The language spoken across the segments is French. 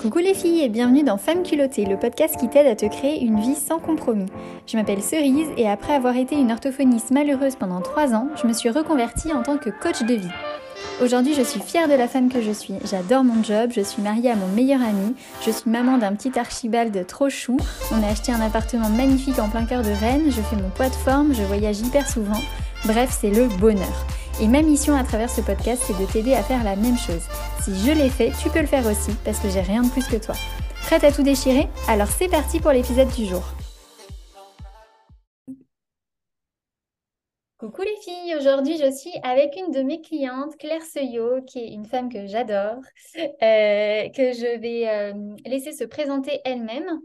Coucou les filles et bienvenue dans Femmes culottées, le podcast qui t'aide à te créer une vie sans compromis. Je m'appelle Cerise et après avoir été une orthophoniste malheureuse pendant 3 ans, je me suis reconvertie en tant que coach de vie. Aujourd'hui, je suis fière de la femme que je suis. J'adore mon job, je suis mariée à mon meilleur ami, je suis maman d'un petit archibald trop chou. On a acheté un appartement magnifique en plein cœur de Rennes, je fais mon poids de forme, je voyage hyper souvent. Bref, c'est le bonheur. Et ma mission à travers ce podcast, c'est de t'aider à faire la même chose. Si je l'ai fait, tu peux le faire aussi, parce que j'ai rien de plus que toi. Prête à tout déchirer? Alors c'est parti pour l'épisode du jour. Coucou les filles, aujourd'hui je suis avec une de mes clientes, Claire Seuillot, qui est une femme que j'adore, euh, que je vais euh, laisser se présenter elle-même.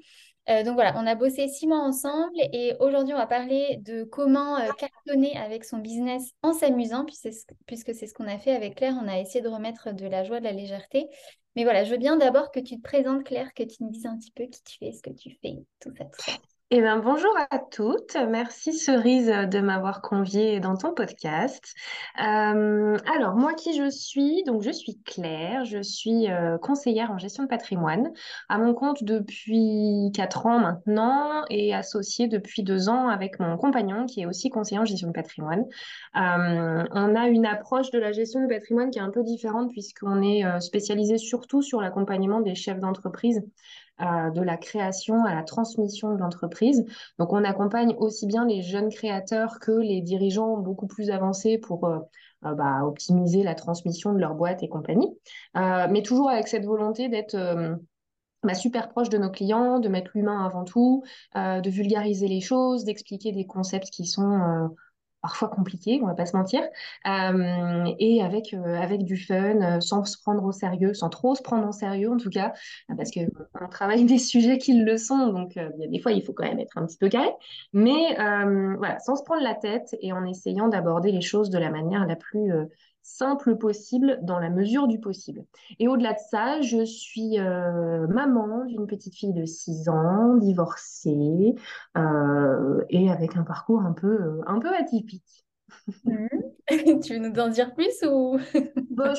Euh, donc voilà, on a bossé six mois ensemble et aujourd'hui on va parler de comment euh, cartonner avec son business en s'amusant, puisque c'est ce qu'on a fait avec Claire, on a essayé de remettre de la joie, de la légèreté. Mais voilà, je veux bien d'abord que tu te présentes Claire, que tu nous dises un petit peu qui tu es, ce que tu fais, tout ça, tout ça. Eh bien, bonjour à toutes. Merci Cerise de m'avoir conviée dans ton podcast. Euh, alors, moi qui je suis, donc je suis Claire, je suis euh, conseillère en gestion de patrimoine à mon compte depuis 4 ans maintenant et associée depuis 2 ans avec mon compagnon qui est aussi conseiller en gestion de patrimoine. Euh, on a une approche de la gestion de patrimoine qui est un peu différente puisqu'on est spécialisé surtout sur l'accompagnement des chefs d'entreprise de la création à la transmission de l'entreprise. Donc, on accompagne aussi bien les jeunes créateurs que les dirigeants beaucoup plus avancés pour euh, euh, bah, optimiser la transmission de leur boîte et compagnie. Euh, mais toujours avec cette volonté d'être bah, super proche de nos clients, de mettre l'humain avant tout, de vulgariser les choses, d'expliquer des concepts qui sont parfois compliqué, on va pas se mentir, euh, et avec, euh, avec du fun, euh, sans se prendre au sérieux, sans trop se prendre au sérieux en tout cas, parce qu'on travaille des sujets qui le sont, donc des fois il faut quand même être un petit peu carré, mais voilà, sans se prendre la tête et en essayant d'aborder les choses de la manière la plus simple possible dans la mesure du possible. Et au-delà de ça, je suis euh, maman d'une petite fille de 6 ans, divorcée euh, et avec un parcours un euh, un peu atypique. Mmh. tu veux nous en dire plus ou? Bon,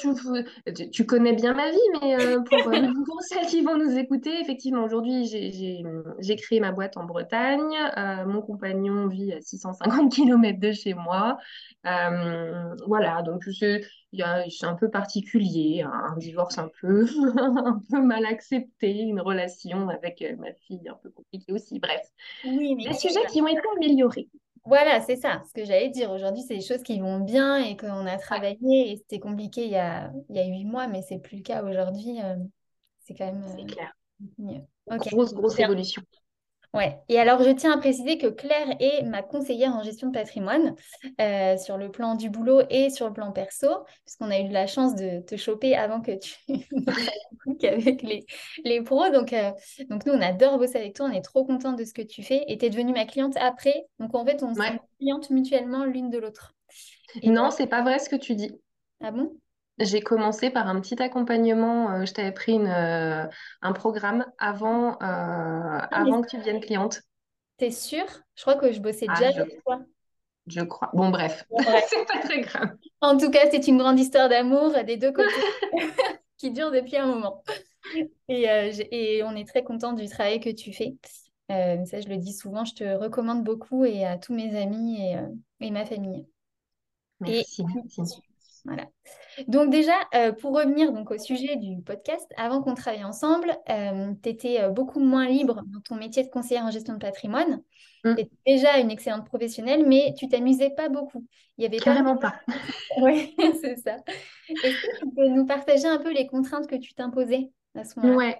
tu, connais bien ma vie, mais euh, pour, euh, pour, celles qui vont nous écouter, effectivement, aujourd'hui, j'ai créé ma boîte en Bretagne. Euh, mon compagnon vit à 650 km de chez moi. voilà, donc c'est un peu particulier, un divorce un peu, un peu mal accepté, une relation avec ma fille un peu compliquée aussi. Bref, oui, mais des sujets qui ont été améliorés. Voilà, c'est ça. Ce que j'allais dire aujourd'hui, c'est des choses qui vont bien et qu'on a travaillé. Et c'était compliqué il y a huit mois, mais c'est plus le cas aujourd'hui. Euh, c'est quand même euh, clair. mieux. Grosse, grosse évolution. Ouais. Et alors, je tiens à préciser que Claire est ma conseillère en gestion de patrimoine euh, sur le plan du boulot et sur le plan perso, puisqu'on a eu la chance de te choper avant que tu avec les, les pros. Donc, euh, donc, nous, on adore bosser avec toi. On est trop contente de ce que tu fais. Et tu es devenue ma cliente après. Donc, en fait, on s'est cliente mutuellement l'une de l'autre. non, c'est pas vrai ce que tu dis. Ah bon? J'ai commencé par un petit accompagnement. Euh, je t'avais pris une, euh, un programme avant, euh, ah, avant que tu deviennes cliente. T'es sûre? Je crois que je bossais ah, déjà avec toi. Je crois. Bon, bref, c'est pas très grave. En tout cas, c'est une grande histoire d'amour des deux côtés qui dure depuis un moment. Et, et on est très content du travail que tu fais. ça, je le dis souvent, je te recommande beaucoup et à tous mes amis et, et ma famille. Merci, merci. Voilà. Donc déjà, euh, pour revenir donc au sujet du podcast, avant qu'on travaille ensemble, euh, tu étais euh, beaucoup moins libre dans ton métier de conseillère en gestion de patrimoine. Mm. Tu étais déjà une excellente professionnelle, mais tu t'amusais pas beaucoup. Il y avait Carrément pas. oui, c'est ça. Est-ce que tu peux nous partager un peu les contraintes que tu t'imposais? À ce moment-là Ouais.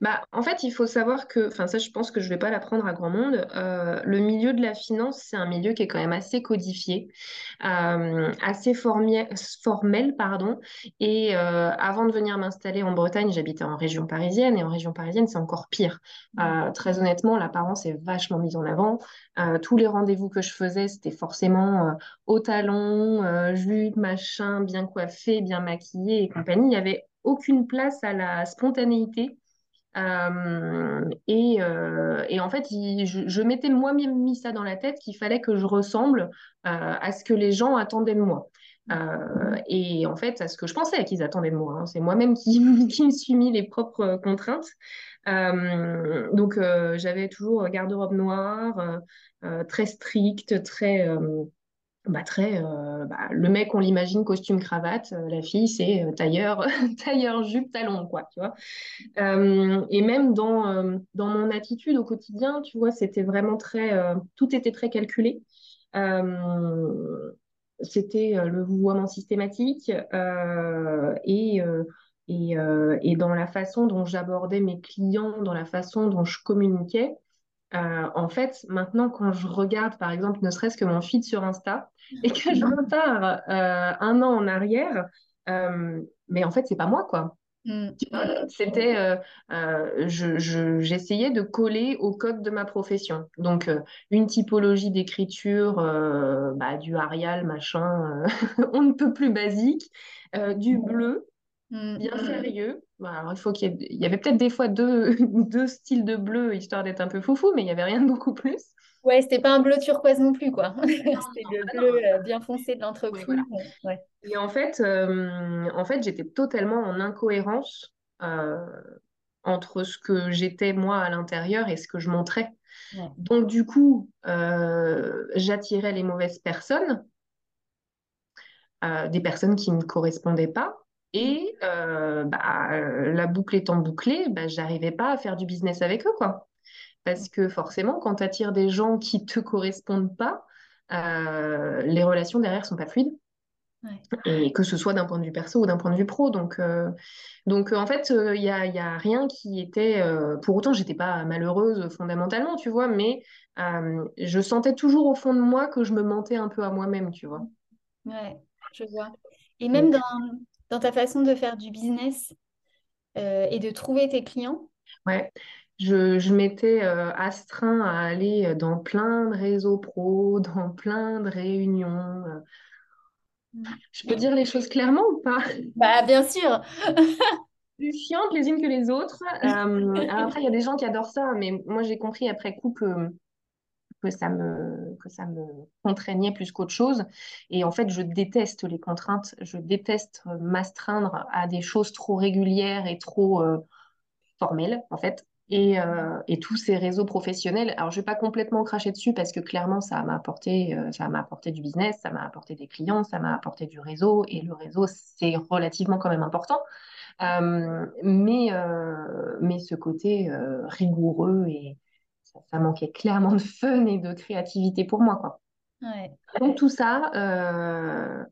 Bah, en fait, il faut savoir que, enfin ça, je pense que je vais pas l'apprendre à grand monde. Euh, le milieu de la finance, c'est un milieu qui est quand même assez codifié, euh, assez formel, pardon. Et euh, avant de venir m'installer en Bretagne, j'habitais en région parisienne, et en région parisienne, c'est encore pire. très honnêtement, l'apparence est vachement mise en avant. tous les rendez-vous que je faisais, c'était forcément au talon, jupe, machin, bien coiffé, bien maquillé et compagnie. Il n'y avait aucune place à la spontanéité euh, euh, et, en fait, je, m'étais moi-même mis ça dans la tête qu'il fallait que je ressemble euh, à ce que les gens attendaient de moi. Et en fait, à ce que je pensais qu'ils attendaient de moi, hein. c'est moi-même qui, qui, me suis mis les propres contraintes. Donc, j'avais toujours garde-robe noire, très stricte, très, bah, très bah, le mec, on l'imagine costume cravate, la fille, c'est tailleur, tailleur jupe, talon, quoi, tu vois. et même dans, dans mon attitude au quotidien, tu vois, c'était vraiment très, tout était très calculé. c'était le vouvoiement systématique et et, et, dans la façon dont j'abordais mes clients, dans la façon dont je communiquais, euh, en fait, maintenant, quand je regarde, par exemple, ne serait-ce que mon feed sur Insta, et que je repars euh, un an en arrière, euh, mais en fait, c'est pas moi, quoi. Mm. C'était, j'essayais de coller au code de ma profession. Donc, une typologie d'écriture, bah, du Arial, machin, on ne peut plus basique, du bleu, Mm. Bien sérieux. alors, il faut qu'il y, ait... il y avait peut-être des fois deux, deux styles de bleu, histoire d'être un peu foufou, mais il n'y avait rien de beaucoup plus. Ouais, c'était pas un bleu turquoise non plus, quoi. c'était le ah bleu euh, bien foncé de l'entreprise. Et en fait, euh, en fait j'étais totalement en incohérence euh, entre ce que j'étais moi à l'intérieur et ce que je montrais. Donc, du coup, j'attirais les mauvaises personnes, des personnes qui ne correspondaient pas. Et euh, bah, euh, la boucle étant bouclée, bah, j'arrivais pas à faire du business avec eux, quoi. Parce que forcément, quand tu attires des gens qui te correspondent pas, euh, les relations derrière sont pas fluides. Et que ce soit d'un point de vue perso ou d'un point de vue pro. Donc, donc en fait, il n'y a, y a, rien qui était. pour autant, j'étais pas malheureuse fondamentalement, tu vois, mais je sentais toujours au fond de moi que je me mentais un peu à moi-même, tu vois. Ouais, je vois. Et même dans, dans ta façon de faire du business euh, et de trouver tes clients? Ouais, je, je m'étais euh, astreint à aller dans plein de réseaux pro, dans plein de réunions. Mm. Je peux dire les choses clairement ou pas? Bah, bien sûr Plus chiantes les unes que les autres. Euh, après, il y a des gens qui adorent ça, mais moi, j'ai compris après coup que que ça me, que ça me contraignait plus qu'autre chose. Et en fait, je déteste les contraintes, je déteste m'astreindre à des choses trop régulières et trop euh, formelles, en fait. Et, euh, et, tous ces réseaux professionnels. Alors, je vais pas complètement cracher dessus parce que clairement, ça m'a apporté, euh, ça m'a apporté du business, ça m'a apporté des clients, ça m'a apporté du réseau. Et le réseau, c'est relativement quand même important. mais, mais ce côté rigoureux et, ça, manquait clairement de fun et de créativité pour moi, quoi. Donc tout ça, euh,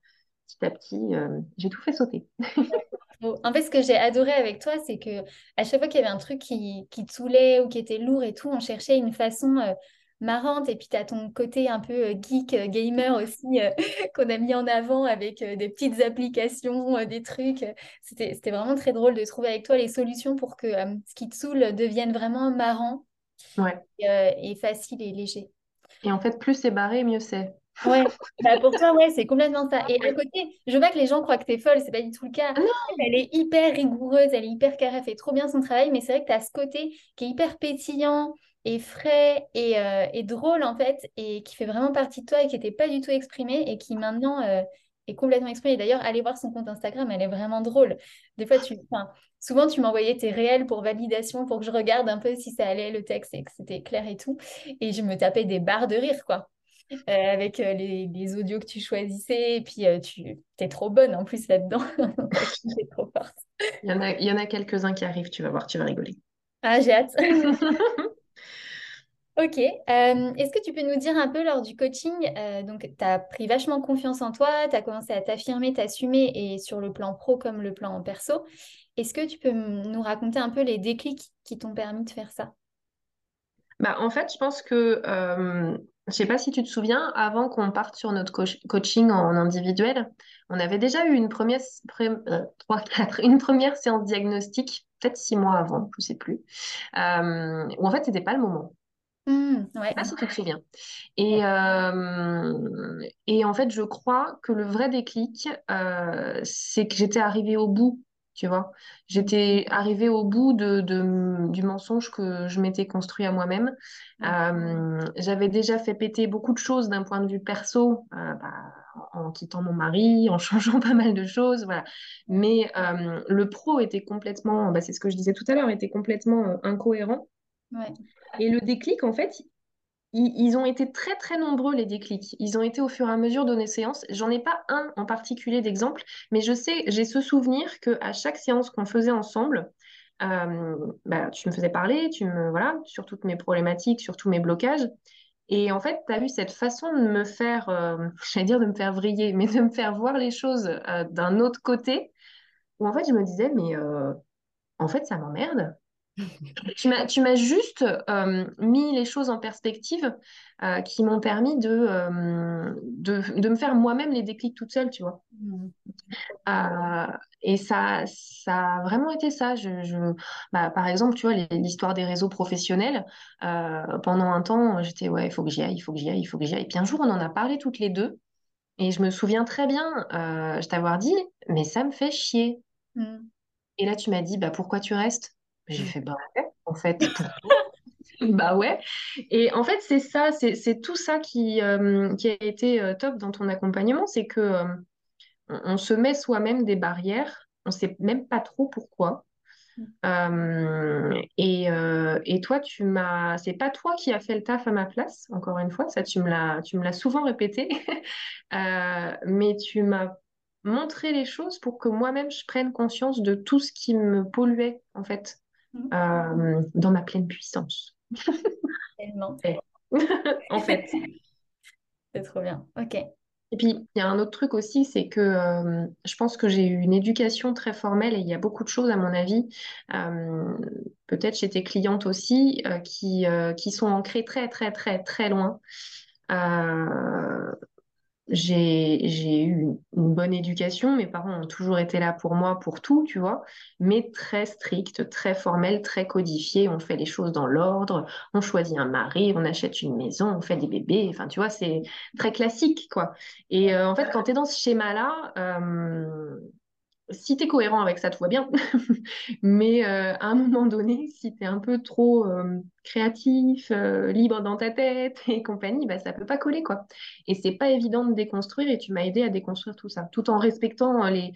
petit à petit, euh, j'ai tout fait sauter. en fait, ce que j'ai adoré avec toi, c'est que à chaque fois qu'il y avait un truc qui, qui te saoulait ou qui était lourd et tout, on cherchait une façon euh, marrante. Et puis, tu as ton côté un peu geek, gamer aussi, qu'on a mis en avant avec des petites applications, des trucs. C'était vraiment très drôle de trouver avec toi les solutions pour que ce qui te saoule devienne vraiment marrant ouais. Euh, et, facile et léger. Et en fait, plus c'est barré, mieux c'est. Ouais, bah, pour toi, ouais, c'est complètement ça. Et à côté, je vois que les gens croient que tu es folle, c'est pas du tout le cas. Ah elle est hyper rigoureuse, elle est hyper carrée, elle fait trop bien son travail, mais c'est vrai que tu as ce côté qui est hyper pétillant et frais et, euh, et, drôle en fait, et qui fait vraiment partie de toi et qui n'était pas du tout exprimé et qui maintenant euh, est complètement exprimé. D'ailleurs, allez voir son compte Instagram, elle est vraiment drôle. Des fois, tu, souvent, tu m'envoyais tes réels pour validation, pour que je regarde un peu si ça allait le texte et que c'était clair et tout. Et je me tapais des barres de rire, quoi. Euh, avec euh, les, audios que tu choisissais. Et puis, euh, tu es trop bonne en plus là-dedans. trop forte. Il y en a, il y en a quelques-uns qui arrivent, tu vas voir, tu vas rigoler. Ah, j'ai hâte. Ok. Euh, est-ce que tu peux nous dire un peu lors du coaching, euh, donc tu as pris vachement confiance en toi, tu as commencé à t'affirmer, t'assumer, et sur le plan pro comme le plan perso. Est-ce que tu peux nous raconter un peu les déclics qui t'ont permis de faire ça? Bah, En fait, je pense que, euh, je ne sais pas si tu te souviens, avant qu'on parte sur notre coaching en individuel, on avait déjà eu une première, une première séance diagnostique, peut-être six mois avant, je ne sais plus, où en fait, ce n'était pas le moment. Mmh, ouais. si tu te souviens. Et, euh, et en fait, je crois que le vrai déclic, euh, c'est que j'étais arrivée au bout, tu vois. J'étais arrivée au bout de, du mensonge que je m'étais construit à moi-même. Euh, j'avais déjà fait péter beaucoup de choses d'un point de vue perso, bah, en quittant mon mari, en changeant pas mal de choses, voilà. Mais le pro était complètement, bah, c'est ce que je disais tout à l'heure, était complètement incohérent. Ouais. Et le déclic, en fait, ils, ont été très très nombreux les déclics. Ils ont été au fur et à mesure de nos séances. J'en ai pas un en particulier d'exemple, mais je sais, j'ai ce souvenir que à chaque séance qu'on faisait ensemble, euh, bah, tu me faisais parler, tu me voilà, sur toutes mes problématiques, sur tous mes blocages. Et en fait, tu as eu cette façon de me faire, euh, j'allais dire de me faire vriller, mais de me faire voir les choses euh, d'un autre côté, où en fait, je me disais, mais euh, en fait, ça m'emmerde. Tu m'as, tu m'as juste euh, mis les choses en perspective euh, qui m'ont permis de, euh, de, de me faire moi-même les déclics toute seule, tu vois. Mm. Euh, et ça, ça a vraiment été ça. Je, je- bah, par exemple, tu vois, l'histoire des réseaux professionnels, pendant un temps, j'étais, ouais, il faut que j'y aille, il faut que j'y aille, il faut que j'y aille. Puis un jour, on en a parlé toutes les deux. Et je me souviens très bien, je t'avoir dit, mais ça me fait chier. Mm. Et là, tu m'as dit, bah, pourquoi tu restes? J'ai fait, bah, ouais, en fait? Bah ouais. Et en fait, c'est ça, c'est tout ça qui, euh, qui a été euh, top dans ton accompagnement, c'est que euh, on, on se met soi-même des barrières, on sait même pas trop pourquoi. Euh, et, et toi, tu m'as, c'est pas toi qui as fait le taf à ma place, encore une fois, ça tu me l'as, tu me l'as souvent répété, mais tu m'as montré les choses pour que moi-même je prenne conscience de tout ce qui me polluait, en fait. Euh, dans ma pleine puissance. Tellement. En fait. C'est trop bien. Ok. Et puis, il y a un autre truc aussi, c'est que euh, je pense que j'ai eu une éducation très formelle et il y a beaucoup de choses, à mon avis, euh, peut-être chez tes clientes aussi, qui, qui sont ancrées très, très, très, très loin. Euh, j'ai, eu une, une bonne éducation, mes parents ont toujours été là pour moi, pour tout, tu vois, mais très strict, très formel, très codifié. On fait les choses dans l'ordre, on choisit un mari, on achète une maison, on fait des bébés, enfin, tu vois, c'est très classique, quoi. Et euh, en fait, quand tu es dans ce schéma-là, euh, si tu es cohérent avec ça, tout va bien. Mais euh, à un moment donné, si tu es un peu trop euh, créatif, euh, libre dans ta tête et compagnie, bah, ça peut pas coller, quoi. Et c'est pas évident de déconstruire et tu m'as aidé à déconstruire tout ça, tout en respectant les,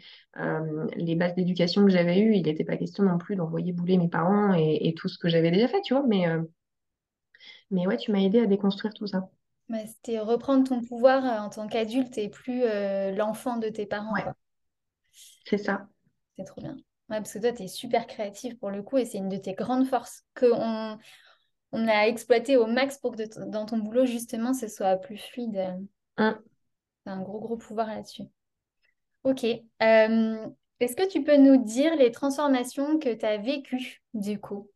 les bases d'éducation que j'avais eues. Il n'était pas question non plus d'envoyer bouler mes parents et, et tout ce que j'avais déjà fait, tu vois. Mais, mais ouais, tu m'as aidé à déconstruire tout ça. C'était reprendre ton pouvoir en tant qu'adulte et plus l'enfant de tes parents, Ouais, quoi. C'est ça. C'est trop bien. Ouais, parce que toi, tu es super créative pour le coup et c'est une de tes grandes forces qu'on on a exploité au max pour que de dans ton boulot, justement, ce soit plus fluide. Hum. Tu un gros, gros pouvoir là-dessus. Ok. Euh, est-ce que tu peux nous dire les transformations que tu as vécues, du coup?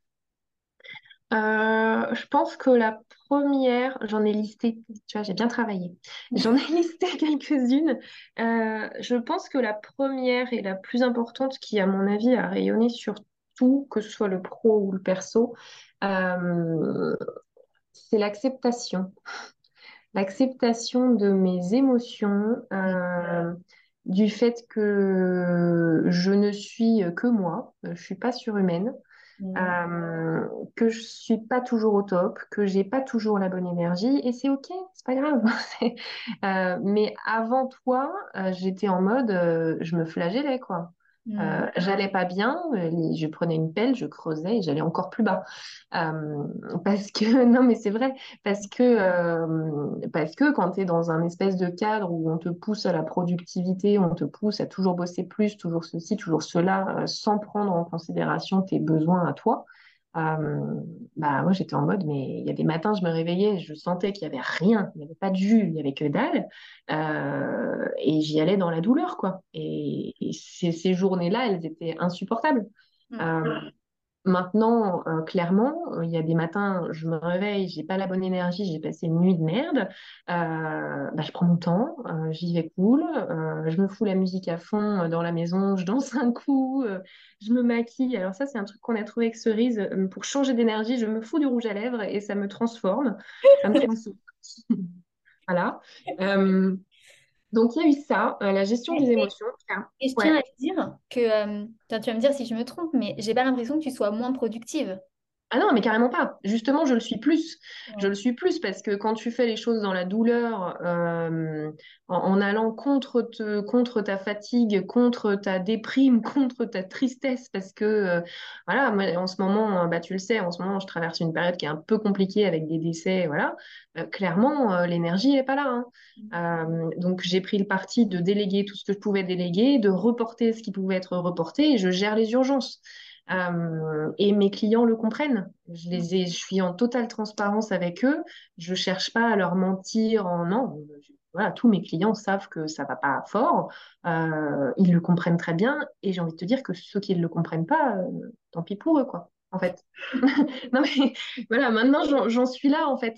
Euh, je pense que la première, j'en ai listé, tu vois, j'ai bien travaillé. J'en ai listé quelques-unes. Euh, je pense que la première et la plus importante, qui à mon avis a rayonné sur tout, que ce soit le pro ou le perso, euh, c'est l'acceptation. L'acceptation de mes émotions, du fait que je ne suis que moi, je suis pas surhumaine Euh, que je suis pas toujours au top, que j'ai pas toujours la bonne énergie, et c'est ok, c'est pas grave. Euh, mais avant toi, euh, j'étais en mode, je me flagellais, quoi. Euh, j'allais pas bien, euh, je prenais une pelle, je creusais et j'allais encore plus bas. Euh, parce que, non mais c'est vrai, parce que, euh, parce que quand tu es dans un espèce de cadre où on te pousse à la productivité, on te pousse à toujours bosser plus, toujours ceci, toujours cela, sans prendre en considération tes besoins à toi, euh, bah moi j'étais en mode, mais il y a des matins, je me réveillais, je sentais qu'il y avait rien, il n'y avait pas de jus, il n'y avait que dalle. Euh, et j'y allais dans la douleur, quoi. Et, et ces, ces journées-là, elles étaient insupportables. Mhm. Euh, maintenant, euh, clairement, euh, il y a des matins, je me réveille, j'ai pas la bonne énergie, j'ai passé une nuit de merde. Euh, bah, je prends mon temps, j'y vais cool, je me fous la musique à fond dans la maison, je danse un coup, je me maquille. Alors ça, c'est un truc qu'on a trouvé avec Cerise. pour changer d'énergie, je me fous du rouge à lèvres et ça me transforme. Ça me transforme. Voilà. Donc, il y a eu ça, euh, la gestion des émotions. Et je tiens Ouais. à te dire que, euh, tu vas me dire si je me trompe, mais j'ai pas l'impression que tu sois moins productive. Ah non, mais carrément pas. Justement, je le suis plus. Je le suis plus parce que quand tu fais les choses dans la douleur, euh, en, en allant contre, te- contre ta fatigue, contre ta déprime, contre ta tristesse, parce que, euh, voilà, moi, en ce moment, euh, bah, tu le sais, en ce moment, je traverse une période qui est un peu compliquée avec des décès, voilà. Euh, clairement, l'énergie n'est pas là. hein. Euh, donc, j'ai pris le parti de déléguer tout ce que je pouvais déléguer, de reporter ce qui pouvait être reporté, et je gère les urgences. Euh, et mes clients le comprennent. Je les ai, je suis en totale transparence avec eux. Je cherche pas à leur mentir en non. Voilà, tous mes clients savent que ça va pas fort. Euh, ils le comprennent très bien. Et j'ai envie de te dire que ceux qui ne le comprennent pas, euh, tant pis pour eux, quoi. En fait. Non mais voilà, maintenant j'en suis là en fait.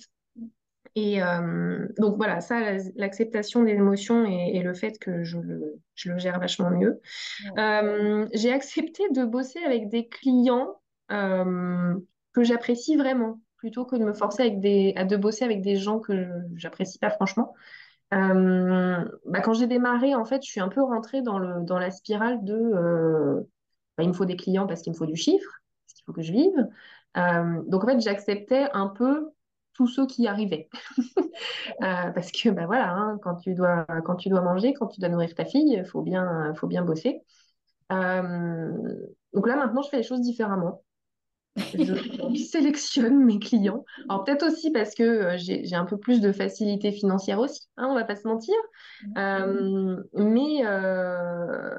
Et euh, donc voilà, ça, la- l'acceptation des émotions et, et le fait que je le, je le gère vachement mieux. Ouais. Euh, j'ai accepté de bosser avec des clients euh, que j'apprécie vraiment, plutôt que de me forcer avec des, à de bosser avec des gens que j'apprécie pas franchement. Bah, quand j'ai démarré, en fait, je suis un peu rentrée dans le, dans la spirale de bah, il me faut des clients parce qu'il me faut du chiffre, parce qu'il faut que je vive. Donc en fait, j'acceptais un peu tous ceux qui arrivaient. Euh, parce que bah, voilà, hein, quand tu dois, quand tu dois manger, quand tu dois nourrir ta fille, il faut bien, faut bien bosser. Euh, donc là, maintenant, je fais les choses différemment. Je sélectionne mes clients. Alors peut-être aussi parce que euh, j'ai, un peu plus de facilité financière aussi, hein, on va pas se mentir. Euh, mais,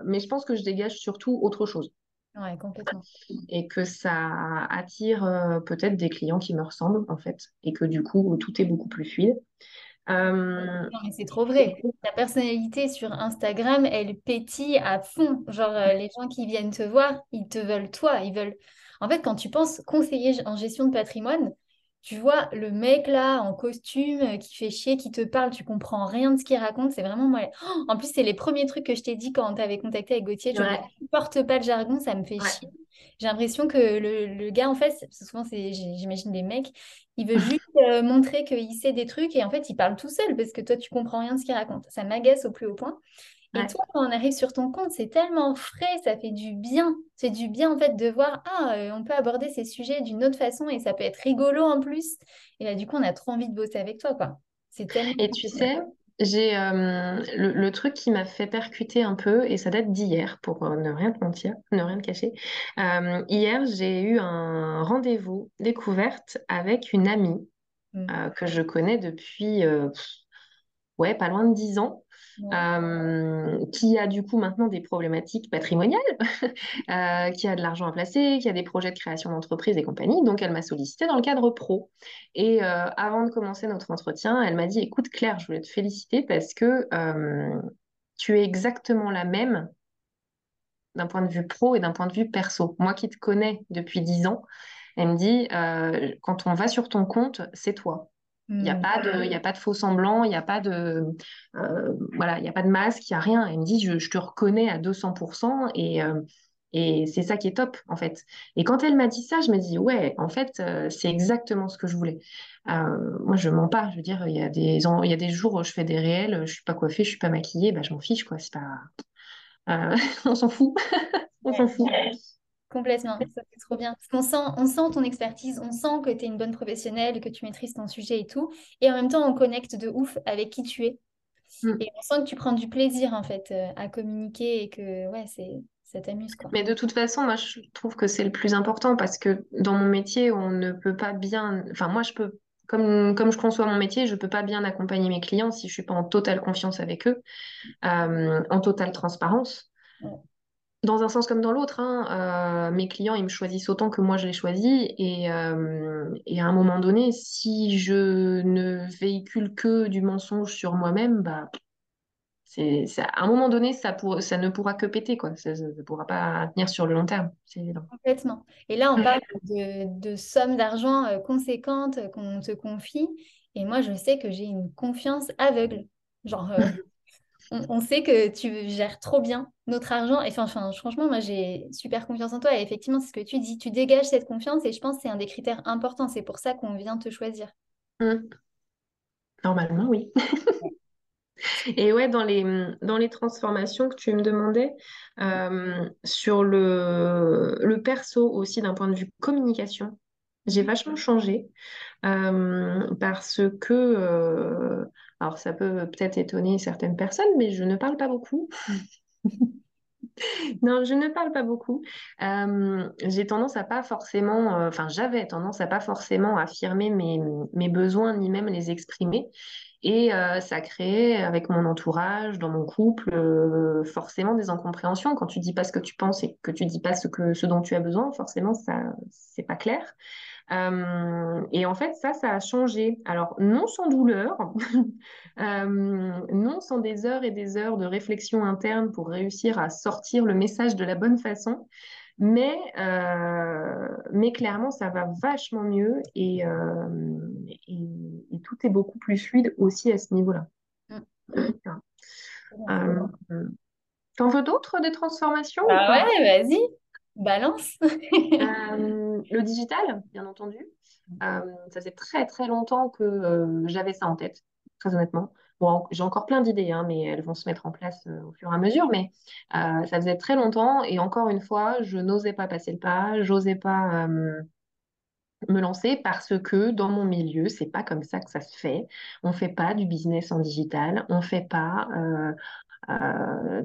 mais je pense que je dégage surtout autre chose Ouais, complètement. et que ça attire euh, peut-être des clients qui me ressemblent en fait et que du coup, tout est beaucoup plus fluide. Euh, Non, mais c'est trop vrai. Ta personnalité sur Instagram, elle pétille à fond. Genre, euh, les gens qui viennent te voir, ils te veulent toi. Ils veulent. En fait, quand tu penses conseiller en gestion de patrimoine, tu vois le mec là en costume euh, qui fait chier, qui te parle, tu comprends rien de ce qu'il raconte. C'est vraiment moi. Oh, en plus, c'est les premiers trucs que je t'ai dit quand t'avais contacté avec Gauthier. Je ne ouais, supporte pas le jargon, ça me fait ouais, chier. J'ai l'impression que le, le gars, en fait, souvent, c'est, j'imagine des mecs. Il veut juste euh, montrer qu'il sait des trucs et en fait, il parle tout seul parce que toi, tu comprends rien de ce qu'il raconte. Ça m'agace au plus haut point. Et ouais. toi, quand on arrive sur ton compte, c'est tellement frais, ça fait du bien. C'est du bien en fait de voir, ah, euh, on peut aborder ces sujets d'une autre façon et ça peut être rigolo en plus. Et là, du coup, on a trop envie de bosser avec toi, quoi. C'est tellement... Et tu sais, j'ai euh, le, le truc qui m'a fait percuter un peu, et ça date d'hier, pour euh, ne rien te mentir, ne rien te cacher. Euh, hier, j'ai eu un rendez-vous découverte avec une amie Mm. euh, que je connais depuis, ouais, pas loin de 10 ans. Euh, qui a du coup maintenant des problématiques patrimoniales, euh, qui a de l'argent à placer, qui a des projets de création d'entreprise et compagnie. Donc, elle m'a sollicité dans le cadre pro. Et euh, avant de commencer notre entretien, elle m'a dit, écoute Claire, je voulais te féliciter parce que tu es exactement la même d'un point de vue pro et d'un point de vue perso. Moi qui te connais depuis 10 ans, elle me dit, quand on va sur ton compte, c'est toi. Il n'y a Mm. pas de, il y a pas de faux semblant, il n'y a pas de, euh, voilà, il y a pas de masque, il n'y a rien. Elle me dit, je, je te reconnais à 200% et, euh, et c'est ça qui est top, en fait. Et quand elle m'a dit ça, je me dis, ouais, en fait, euh, c'est exactement ce que je voulais. Moi, je mens pas. Je veux dire, il y a des, il y a des jours où je fais des réels, je suis pas coiffée, je suis pas maquillée, bah, je m'en fiche, quoi. C'est pas, on s'en fout, on s'en fout. Complètement, ça c'est trop bien. Parce qu'on sent, on sent ton expertise, on sent que tu es une bonne professionnelle, que tu maîtrises ton sujet et tout. Et en même temps, on connecte de ouf avec qui tu es. Mm. Et on sent que tu prends du plaisir en fait euh, à communiquer et que ouais, c'est ça t'amuse quoi. Mais de toute façon, moi, je trouve que c'est le plus important parce que dans mon métier, on ne peut pas bien. Enfin, moi, je peux, comme, comme je conçois mon métier, je peux pas bien accompagner mes clients si je suis pas en totale confiance avec eux, euh, en totale transparence. Dans un sens comme dans l'autre, hein, euh, mes clients, ils me choisissent autant que moi, je les choisis. Et, euh, et à un moment donné, si je ne véhicule que du mensonge sur moi-même, bah, c'est, ça- à un moment donné, ça, pour, ça ne pourra que péter, quoi. Ça ne pourra pas tenir sur le long terme. C'est évident. Complètement. Et là, on parle de, de sommes d'argent euh, conséquentes qu'on te confie. Et moi, je sais que j'ai une confiance aveugle. Genre, euh, on, sait que tu gères trop bien notre argent. Et enfin, franchement, moi, j'ai super confiance en toi. Effectivement, c'est ce que tu dis. Tu dégages cette confiance et je pense que c'est un des critères importants. C'est pour ça qu'on vient te choisir. Mm. Normalement, oui. Et ouais, dans les, dans les transformations que tu me demandais, euh, sur le, le perso aussi d'un point de vue communication, J'ai vachement changé parce que, alors ça peut peut-être étonner certaines personnes, mais je ne parle pas beaucoup. Non, je ne parle pas beaucoup. Euh, j'ai tendance à pas forcément, euh, enfin j'avais tendance à pas forcément affirmer mes, mes besoins ni même les exprimer. Et euh, ça crée avec mon entourage, dans mon couple, forcément des incompréhensions. Quand tu dis pas ce que tu penses et que tu dis pas ce que ce dont tu as besoin, forcément ça c'est pas clair. Euh, et en fait, ça, ça a changé. Alors, non sans douleur, euh, non sans des heures et des heures de réflexion interne pour réussir à sortir le message de la bonne façon. Mais, euh, mais clairement, ça va vachement mieux et, et, tout est beaucoup plus fluide aussi à ce niveau-là. Mm. T'en veux d'autres des transformations Ah ouais, vas-y. Balance. Euh, le digital, bien entendu. Euh, ça fait très très longtemps que euh, j'avais ça en tête, très honnêtement. Bon, j'ai encore plein d'idées, hein, mais elles vont se mettre en place au fur et à mesure. Mais ça faisait très longtemps et encore une fois, je n'osais pas passer le pas, j'osais pas me lancer parce que dans mon milieu, c'est pas comme ça que ça se fait. On fait pas du business en digital, on fait pas euh,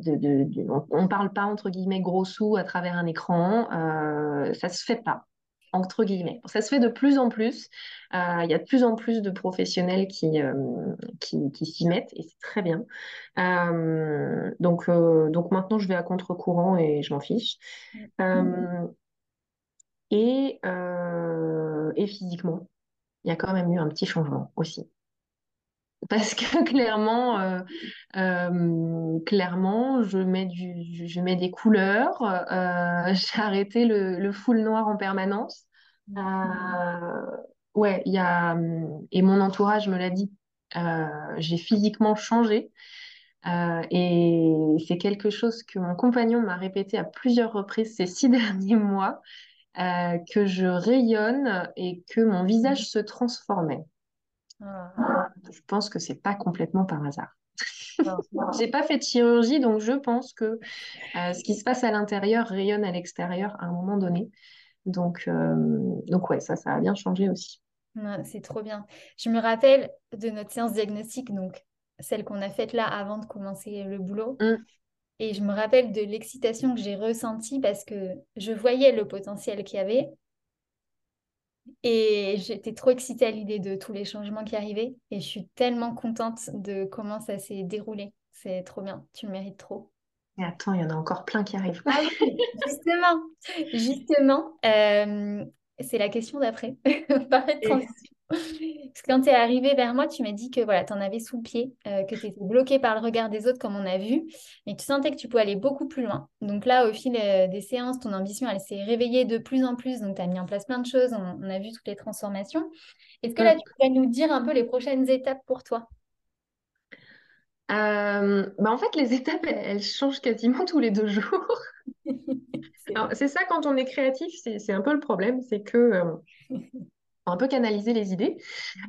on ne parle pas entre guillemets gros sous à travers un écran, euh, ça se fait pas entre guillemets. Ça se fait de plus en plus. Euh, il y a de plus en plus de professionnels qui, qui, s'y mettent et c'est très bien. donc, donc maintenant, je vais à contre-courant et je m'en fiche. et, et physiquement, il y a quand même eu un petit changement aussi parce que clairement, euh, euh, clairement, je mets du, je mets des couleurs. Euh, j'ai arrêté le, le, full noir en permanence. Ouais, il y a et mon entourage me l'a dit. j'ai physiquement changé. et c'est quelque chose que mon compagnon m'a répété à plusieurs reprises ces six derniers mois, que je rayonne et que mon visage se transformait. Ah. Je pense que c'est pas complètement par hasard. J'ai pas fait de chirurgie, donc je pense que euh, ce qui se passe à l'intérieur rayonne à l'extérieur à un moment donné. Donc, euh, donc ouais, ça, ça a bien changé aussi. c'est trop bien. Je me rappelle de notre séance diagnostique, donc celle qu'on a faite là avant de commencer le boulot. Mmh. Et je me rappelle de l'excitation que j'ai ressentie parce que je voyais le potentiel qu'il y avait et j'étais trop excitée à l'idée de tous les changements qui arrivaient. Et je suis tellement contente de comment ça s'est déroulé. C'est trop bien. Tu le mérites trop. Et attends, il y en a encore plein qui arrivent. Ah justement, justement, euh, c'est la question d'après. Parce que quand tu es arrivé vers moi, tu m'as dit que voilà, tu en avais sous le pied, euh, que tu étais bloqué par le regard des autres, comme on a vu, que tu sentais que tu pouvais aller beaucoup plus loin. Donc là, au fil euh, des séances, ton ambition, elle s'est réveillée de plus en plus. Donc tu as mis en place plein de choses, on, a vu toutes les transformations. Est-ce que là, tu pourrais nous dire un peu les prochaines étapes pour toi? Euh, bah en fait, les étapes, elles, changent quasiment tous les deux jours. c'est ça, quand on est créatif, c'est un peu le problème, c'est que un peu canaliser les idées.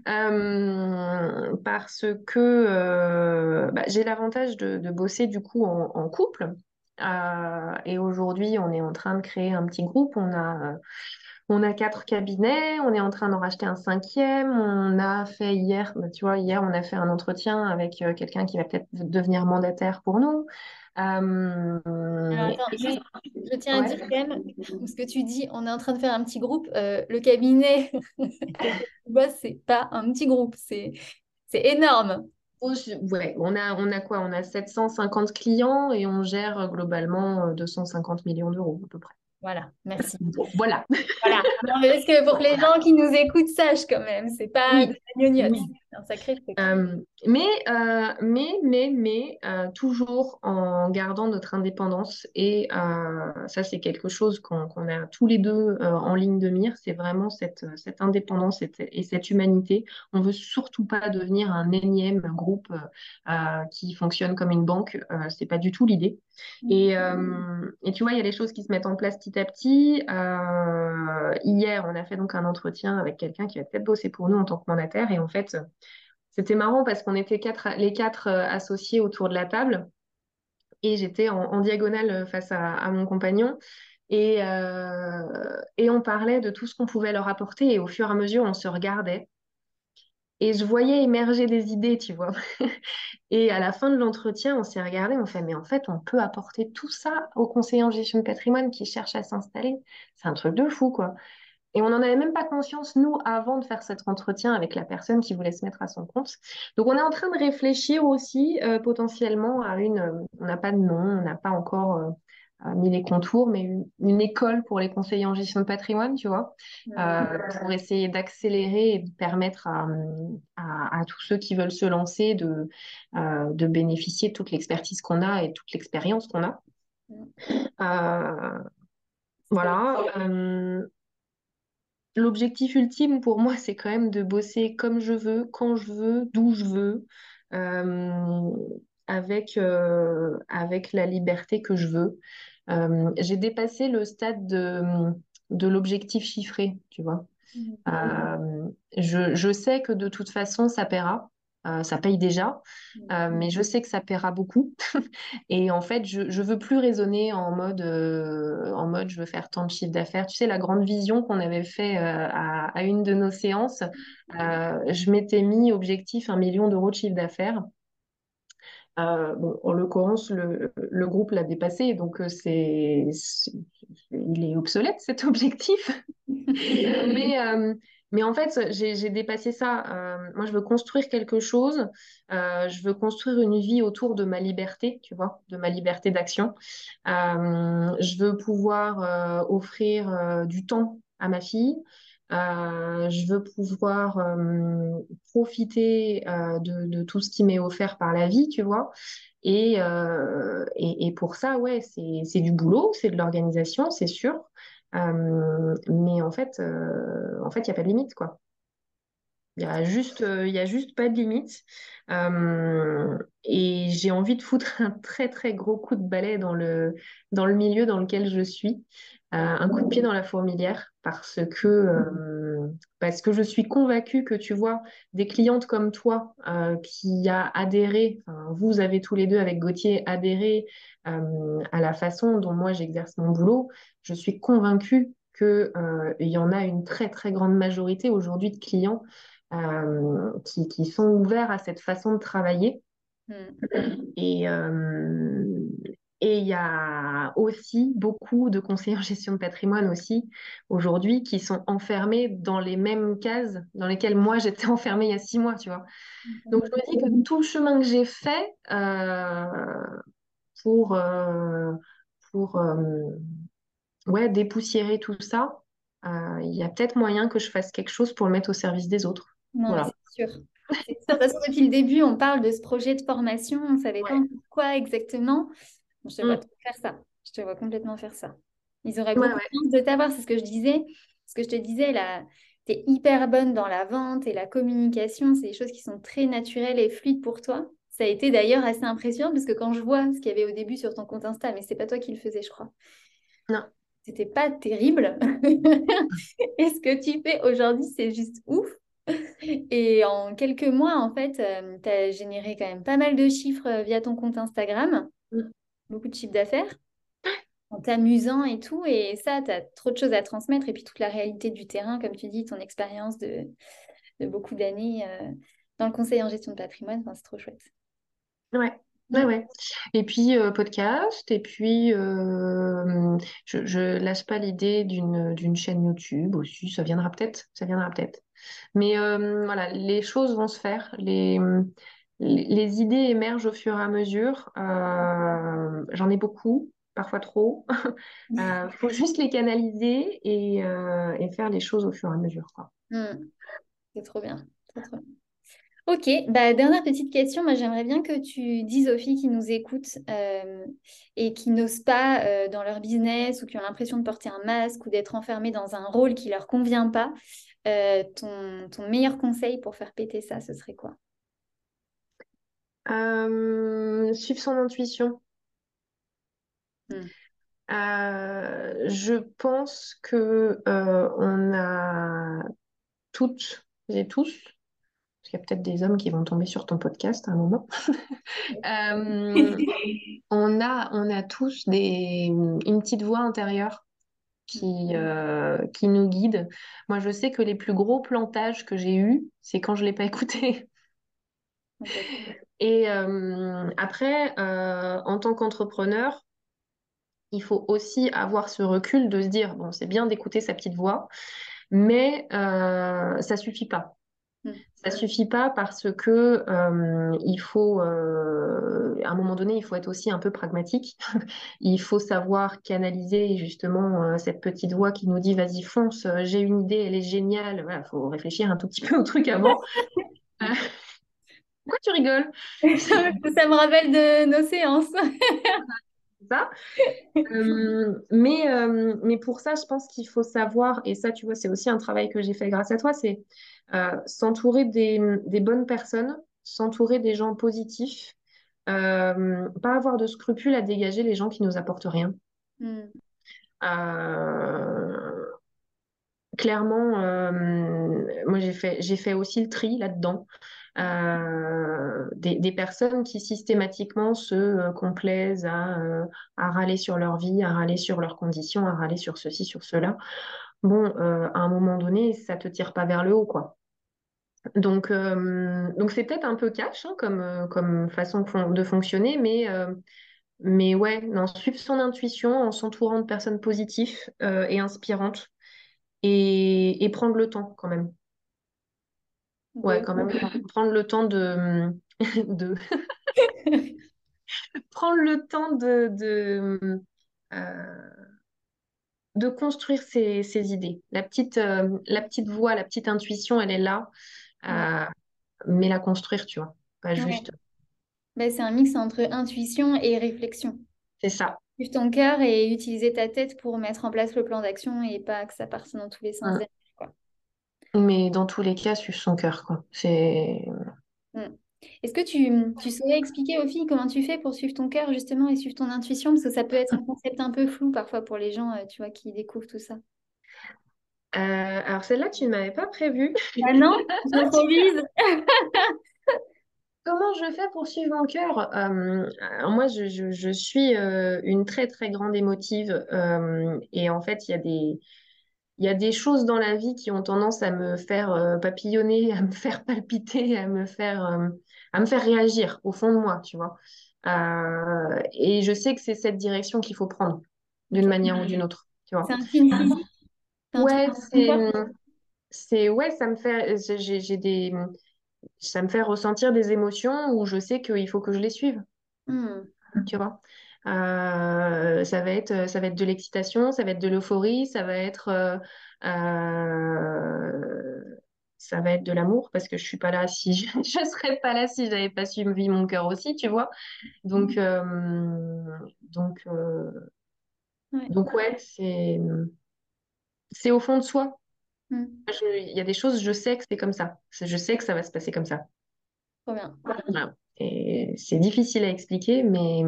Euh, parce que euh, bah, j'ai l'avantage de, bosser du coup en, couple. Euh, et aujourd'hui on est en train de créer un petit groupe. On a on a quatre cabinets on est en train d'en racheter un cinquième on a fait hier bah, tu vois hier on a fait un entretien avec quelqu'un qui va peut-être devenir mandataire pour nous euh, je, tiens à dire quand même, ce que tu dis, on est en train de faire un petit groupe. Euh, le cabinet, c'est pas un petit groupe, c'est énorme. Oh, ouais, on a, on a quoi? On a 750 clients et on gère globalement 250 euh, millions d'euros à peu près. Voilà, merci. voilà. voilà. parce que pour que les gens qui nous écoutent sachent quand même, c'est pas oui. Un sacré truc. Euh, mais, euh, mais, mais, mais, euh, toujours en gardant notre indépendance. Et ça, c'est quelque chose qu'on a tous les deux en ligne de mire. C'est vraiment cette, cette indépendance et, cette humanité. On veut surtout pas devenir un énième groupe qui fonctionne comme une banque. c'est pas du tout l'idée. Et, et, tu vois, il y a des choses qui se mettent en place petit à petit. hier, on a fait donc un entretien avec quelqu'un qui va peut-être bosser pour nous en tant que mandataire. Et en fait, c'était marrant parce qu'on était les quatre euh, associés autour de la table et j'étais en, diagonale face à, mon compagnon. Et, euh, et on parlait de tout ce qu'on pouvait leur apporter. Et au fur et à mesure, on se regardait. Et je voyais émerger des idées, tu vois. Et à la fin de l'entretien, on s'est regardé, on fait, mais en fait, on peut apporter tout ça aux conseillers en gestion de patrimoine qui cherchent à s'installer. C'est un truc de fou, quoi. Et on n'en avait même pas conscience, nous, avant de faire cet entretien avec la personne qui voulait se mettre à son compte. Donc, on est en train de réfléchir aussi euh, potentiellement à une... euh, on n'a pas de nom, on n'a pas encore euh, mis les contours, mais une, une école pour les conseillers en gestion de patrimoine, tu vois, pour essayer d'accélérer et de permettre à, à- à tous ceux qui veulent se lancer de, de bénéficier de toute l'expertise qu'on a et toute l'expérience qu'on a. Voilà. L'objectif ultime pour moi, c'est quand même de bosser comme je veux, quand je veux, d'où je veux, euh, avec, euh, avec la liberté que je veux. Euh, j'ai dépassé le stade de, de l'objectif chiffré, tu vois. Euh, je, je sais que de toute façon, ça paiera. Euh, ça paye déjà, Euh, mais je sais que ça paiera beaucoup. Et en fait, je, je veux plus raisonner en mode, euh, en mode je veux faire tant de chiffre d'affaires. Tu sais, la grande vision qu'on avait fait à, à une de nos séances, euh, je m'étais mis objectif un million d'euros de chiffre d'affaires. Bon, en l'occurrence, le, le groupe l'a dépassé, donc c'est, il est obsolète cet objectif. Mais, mais en fait, j'ai, dépassé ça. Euh, moi, je veux construire quelque chose. Euh, je veux construire une vie autour de ma liberté, tu vois, de ma liberté d'action. Euh, je veux pouvoir offrir du temps à ma fille. Je veux pouvoir profiter de, tout ce qui m'est offert par la vie, tu vois. Et, et, et pour ça, ouais, c'est du boulot, c'est de l'organisation, c'est sûr. Euh, mais en fait, euh, en fait, il n'y a pas de limite, quoi. Il y a juste, euh, a juste pas de limite. Et j'ai envie de foutre un très, très gros coup de balai dans le, dans le milieu dans lequel je suis. Un coup de pied dans la fourmilière parce que, parce que je suis convaincue que, tu vois, des clientes comme toi euh, qui a adhéré, enfin, vous avez tous les deux avec Gauthier adhéré euh, à la façon dont moi j'exerce mon boulot, je suis convaincue que, euh, y en a une très, très grande majorité aujourd'hui de clients qui, qui sont ouverts à cette façon de travailler. Mm. Et, euh, et il y a aussi beaucoup de conseillers en gestion de patrimoine aussi aujourd'hui qui sont enfermés dans les mêmes cases dans lesquelles moi j'étais enfermée il y a six mois, tu vois. Donc je me dis que tout le chemin que j'ai fait euh, pour, euh, pour euh, ouais, dépoussiérer tout ça, il y a peut-être moyen que je fasse quelque chose pour le mettre au service des autres. Non, Voilà. c'est sûr. Toute façon, depuis le début, on parle de ce projet de formation. On savait pas Ouais. quoi exactement. Je te vois Mm. faire ça. Je te vois complètement faire ça. Ils auraient Ouais, beaucoup ouais. de chance de t'avoir, c'est ce que je disais. Ce que je te disais, là, tu es hyper bonne dans la vente et la communication. C'est des choses qui sont très naturelles et fluides pour toi. Ça a été d'ailleurs assez impressionnant parce que quand je vois ce qu'il y avait au début sur ton compte Insta, mais c'est pas toi qui le faisais, je crois. Non. C'était pas terrible. Et ce que tu fais aujourd'hui, c'est juste ouf? Et en quelques mois, en fait, tu as généré quand même pas mal de chiffres euh, via ton compte Instagram, Mm. Beaucoup de chiffres d'affaires, en t'amusant et tout. Et ça, tu as trop de choses à transmettre. Et puis toute la réalité du terrain, comme tu dis, ton expérience de, beaucoup d'années euh, dans le conseil en gestion de patrimoine, c'est trop chouette. Ouais. Ouais, ouais. Et puis euh, podcast, et puis euh, je, je lâche pas l'idée d'une chaîne YouTube aussi, ça viendra peut-être, ça viendra peut-être. Mais voilà, les choses vont se faire, les, les, idées émergent au fur et à mesure. Euh, j'en ai beaucoup, parfois trop. Euh, faut juste les canaliser et, euh, et faire les choses au fur et à mesure, quoi. Mm. C'est trop bien. Ok, bah, dernière petite question. Moi, j'aimerais bien que tu dises aux filles qui nous écoutent et qui n'osent pas dans leur business ou qui ont l'impression de porter un masque ou d'être enfermées dans un rôle qui leur convient pas, ton meilleur conseil pour faire péter ça, ce serait quoi? Euh, suivre son intuition. Mm. Euh, je pense que euh, on a toutes et tous, parce qu'il y a peut-être des hommes qui vont tomber sur ton podcast à un moment. Euh, on a, on a tous des, une petite voix intérieure qui, euh, qui nous guide. Moi, je sais que les plus gros plantages que j'ai eus, c'est quand je ne l'ai pas écouté. Et euh, après, euh, en tant qu'entrepreneur, il faut aussi avoir ce recul de se dire, bon, c'est bien d'écouter sa petite voix, mais euh, ça suffit pas. Mm. Ça suffit pas parce que euh, il faut, euh, à un moment donné, il faut être aussi un peu pragmatique. il faut savoir canaliser justement euh, cette petite voix qui nous dit vas-y fonce, j'ai une idée, elle est géniale. Voilà, faut réfléchir un tout petit peu au truc avant. Pourquoi tu rigoles? Ça me rappelle de nos séances. ça? Euh, mais, euh, mais pour ça, je pense qu'il faut savoir, et ça, tu vois, c'est aussi un travail que j'ai fait grâce à toi, c'est euh, s'entourer des, des, bonnes personnes, s'entourer des gens positifs, pas avoir de scrupules à dégager les gens qui nous apportent rien. Hmm. clairement, moi, j'ai fait, j'ai fait aussi le tri là-dedans. Euh, des, personnes qui systématiquement se euh, complaisent à, euh, à, râler sur leur vie, à râler sur leurs conditions, à râler sur ceci, sur cela. Bon, à un moment donné, ça te tire pas vers le haut, quoi. Donc, c'est peut-être un peu cash hein, comme, comme façon de fonctionner, mais, mais ouais, non, suivre son intuition en s'entourant de personnes positives et inspirantes et, et prendre le temps quand même. Ouais, quand même, prendre le temps de, de... prendre le temps de, de, euh, de construire ses, ses, idées. La petite, euh, la petite voix, la petite intuition, elle est là, euh, mais la construire, tu vois, pas juste. Ben, c'est un mix entre intuition et réflexion. C'est ça. Suivre ton cœur et utiliser ta tête pour mettre en place le plan d'action et pas que ça parte dans tous les sens. Mais dans tous les cas, suivre son cœur, quoi. C'est... Mm. Est-ce que tu, tu, saurais expliquer aux filles comment tu fais pour suivre ton cœur, justement, et suivre ton intuition? Parce que ça peut être un concept un peu flou parfois pour les gens, euh, tu vois, qui découvrent tout ça. Euh, alors celle-là, tu ne m'avais pas prévue. Ah non, j'improvise. Comment je fais pour suivre mon cœur? Euh, moi, je, je, je suis une très, très grande émotive. et en fait, il y a des il y a des choses dans la vie qui ont tendance à me faire euh, papillonner, à me faire palpiter, à me faire, euh, à me faire réagir au fond de moi, tu vois. Euh, et je sais que c'est cette direction qu'il faut prendre, d'une manière ou d'une autre, tu vois. C'est un film Ouais, c'est, ouais, ça me fait, j'ai, des, ça me fait ressentir des émotions où je sais qu'il faut que je les suive, hmm. tu vois. Euh, ça va être, ça va être de l'excitation, ça va être de l'euphorie, ça va être, euh, euh, ça va être de l'amour parce que je suis pas là si je, je serais pas là si j'avais pas suivi mon cœur aussi, tu vois. Donc, donc, ouais. donc ouais, c'est, c'est au fond de soi. Mm. Il y a des choses, je sais que c'est comme ça. Je sais que ça va se passer comme ça. Trop bien. Et c'est difficile à expliquer, mais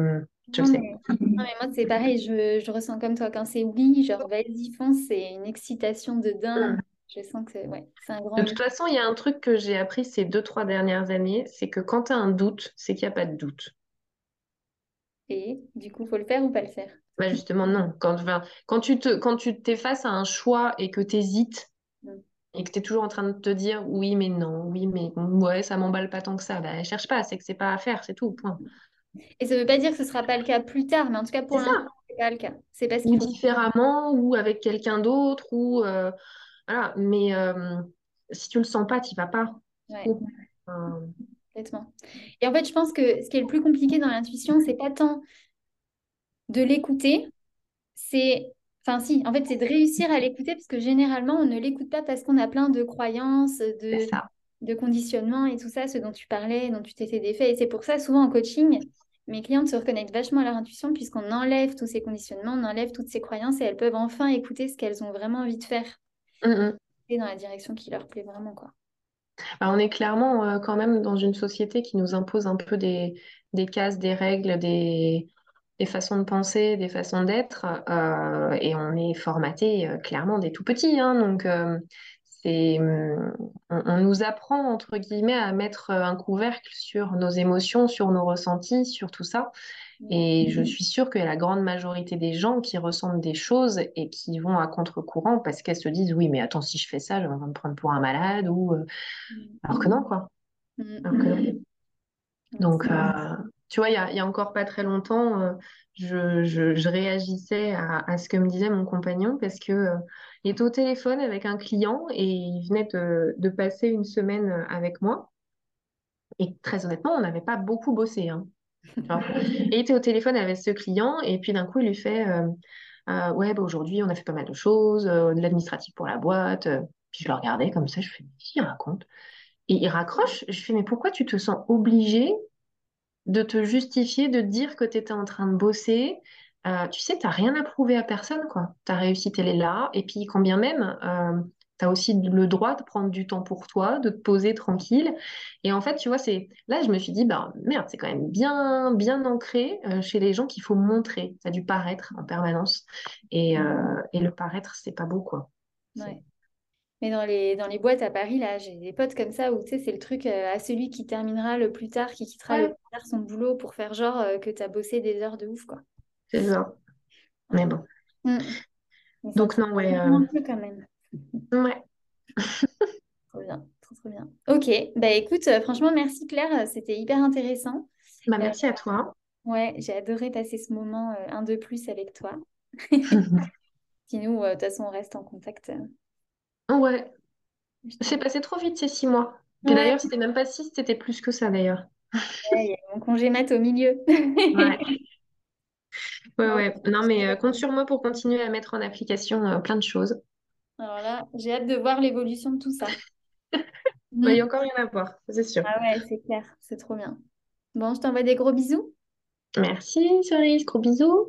je sais. Mais... Non, mais moi, c'est pareil, je, je, ressens comme toi. Quand c'est oui, genre vas-y, fonce, c'est une excitation de dingue. Mm. Je sens que c'est ouais, un grand. De toute façon, il y a un truc que j'ai appris ces deux, trois dernières années c'est que quand tu as un doute, c'est qu'il n'y a pas de doute. Et du coup, il faut le faire ou pas le faire? Bah Justement, non. Quand, quand tu te, quand tu t'es face à un choix et que tu hésites, mm. et que tu es toujours en train de te dire oui, mais non, oui, mais ouais, ça m'emballe pas tant que ça, bah, cherche pas, c'est que c'est pas à faire, c'est tout, point. Et ça ne veut pas dire que ce ne sera pas le cas plus tard, mais en tout cas pour l'instant, ce n'est pas le cas. C'est parce ou différemment, ou avec quelqu'un d'autre, ou euh, voilà. Mais euh, si tu le sens pas, tu vas pas. Ouais. Complètement. Et en fait, je pense que ce qui est le plus compliqué dans l'intuition, c'est pas tant de l'écouter, c'est Enfin, si, en fait, c'est de réussir à l'écouter parce que généralement, on ne l'écoute pas parce qu'on a plein de croyances, de, de conditionnement et tout ça, ce dont tu parlais, dont tu t'étais défait. Et c'est pour ça, souvent en coaching, mes clientes se reconnectent vachement à leur intuition puisqu'on enlève tous ces conditionnements, on enlève toutes ces croyances et elles peuvent enfin écouter ce qu'elles ont vraiment envie de faire. Mm, mm. Et dans la direction qui leur plaît vraiment, quoi. Bah, on est clairement euh, quand même dans une société qui nous impose un peu des, des cases, des règles, des, des façons de penser, des façons d'être, euh, et on est formaté euh, clairement des tout petits. Hein, donc, c'est, hum, on, nous apprend, entre guillemets, à mettre un couvercle sur nos émotions, sur nos ressentis, sur tout ça. Et je suis sûre qu'il y a la grande majorité des gens qui ressentent des choses et qui vont à contre-courant parce qu'elles se disent oui, mais attends, si je fais ça, je vais me prendre pour un malade ou euh, alors que non, quoi. Alors que non. Donc, euh, tu vois, il y a, y a, encore pas très longtemps, euh, je, je, je, réagissais à, à, ce que me disait mon compagnon parce que euh, il était au téléphone avec un client et il venait de, de passer une semaine avec moi. Et très honnêtement, on n'avait pas beaucoup bossé. Hein. et il était au téléphone avec ce client et puis d'un coup, il lui fait euh, euh, Ouais, bah, aujourd'hui, on a fait pas mal de choses, euh, de l'administratif pour la boîte. Puis je le regardais comme ça, je fais Qui raconte? Et il raccroche. Je fais Mais pourquoi tu te sens obligé de te justifier, de dire que tu étais en train de bosser euh, tu sais, tu n'as rien à prouver à personne, quoi. Ta réussite, elle est là. Et puis, quand bien même, euh, tu as aussi le droit de prendre du temps pour toi, de te poser tranquille. Et en fait, tu vois, c'est là, je me suis dit, bah merde, c'est quand même bien, bien ancré euh, chez les gens qu'il faut montrer. Ça a dû paraître en permanence. Et, et le paraître, c'est pas beau, quoi. Ouais. Mais dans les, dans les boîtes à Paris, là, j'ai des potes comme ça où, tu sais, c'est le truc à celui qui terminera le plus tard, qui quittera ouais. le plus tard son boulot pour faire genre que tu as bossé des heures de ouf, quoi. C'est ça. Mais bon. Mm. Donc, non, ouais. Euh... Un peu quand même. Ouais. trop bien, trop, trop bien. Ok, bah écoute, euh, franchement, merci Claire, c'était hyper intéressant. Bah, merci euh, à toi. Ouais, j'ai adoré passer ce moment, euh, un de plus avec toi. Puis nous, de toute façon, on reste en contact. Ouais. C'est passé trop vite ces six mois. Ouais. D'ailleurs, c'était même pas six, c'était plus que ça d'ailleurs. Ouais, il y a mon congé mat au milieu. ouais. Ouais, ouais. Non, mais euh, compte sur moi pour continuer à mettre en application euh, plein de choses. Alors là, j'ai hâte de voir l'évolution de tout ça. bah, il y a encore rien à voir, c'est sûr. Ah ouais, c'est clair, c'est trop bien. Bon, je t'envoie des gros bisous. Merci, Cerise, gros bisous.